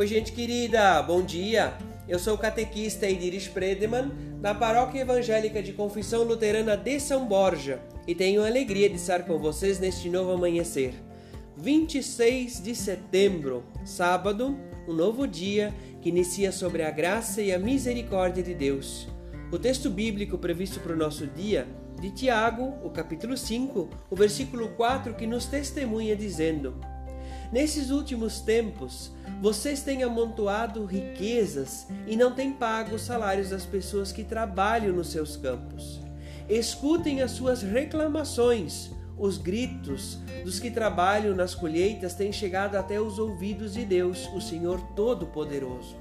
Oi, gente querida, bom dia. Eu sou o catequista Ediris Predeman, da Paróquia Evangélica de Confissão Luterana de São Borja, e tenho a alegria de estar com vocês neste novo amanhecer. 26 de setembro, sábado, um novo dia que inicia sobre a graça e a misericórdia de Deus. O texto bíblico previsto para o nosso dia de Tiago, o capítulo 5, o versículo 4, que nos testemunha dizendo: Nesses últimos tempos, vocês têm amontoado riquezas e não têm pago os salários das pessoas que trabalham nos seus campos. Escutem as suas reclamações. Os gritos dos que trabalham nas colheitas têm chegado até os ouvidos de Deus, o Senhor Todo-Poderoso.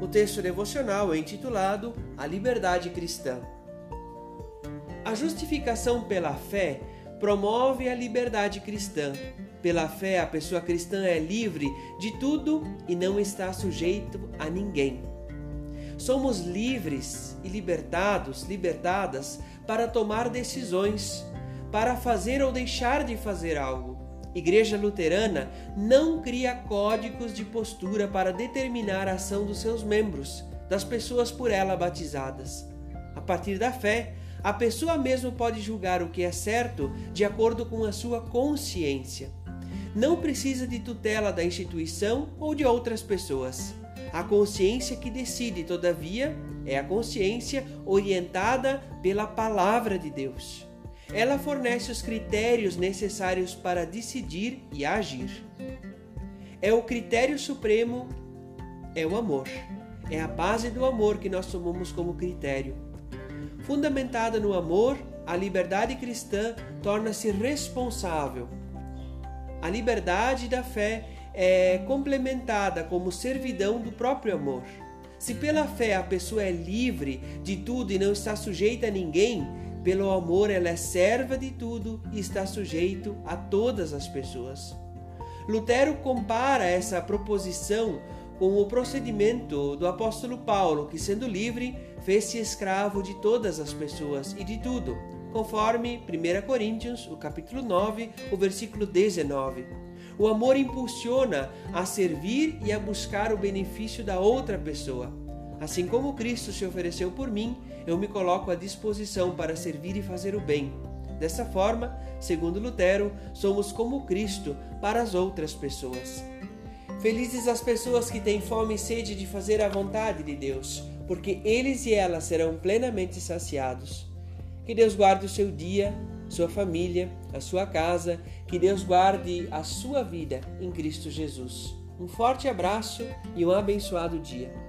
O texto devocional é intitulado A Liberdade Cristã. A justificação pela fé promove a liberdade cristã. Pela fé, a pessoa cristã é livre de tudo e não está sujeito a ninguém. Somos livres e libertados, libertadas para tomar decisões, para fazer ou deixar de fazer algo. Igreja Luterana não cria códigos de postura para determinar a ação dos seus membros, das pessoas por ela batizadas. A partir da fé, a pessoa mesmo pode julgar o que é certo de acordo com a sua consciência. Não precisa de tutela da instituição ou de outras pessoas. A consciência que decide, todavia, é a consciência orientada pela palavra de Deus. Ela fornece os critérios necessários para decidir e agir. É o critério supremo, é o amor. É a base do amor que nós tomamos como critério. Fundamentada no amor, a liberdade cristã torna-se responsável. A liberdade da fé é complementada como servidão do próprio amor. Se pela fé a pessoa é livre de tudo e não está sujeita a ninguém, pelo amor ela é serva de tudo e está sujeito a todas as pessoas. Lutero compara essa proposição com o procedimento do apóstolo Paulo, que sendo livre, fez-se escravo de todas as pessoas e de tudo, conforme 1 Coríntios, o capítulo 9, o versículo 19. O amor impulsiona a servir e a buscar o benefício da outra pessoa. Assim como Cristo se ofereceu por mim, eu me coloco à disposição para servir e fazer o bem. Dessa forma, segundo Lutero, somos como Cristo para as outras pessoas. Felizes as pessoas que têm fome e sede de fazer a vontade de Deus, porque eles e elas serão plenamente saciados. Que Deus guarde o seu dia, sua família, a sua casa, que Deus guarde a sua vida em Cristo Jesus. Um forte abraço e um abençoado dia.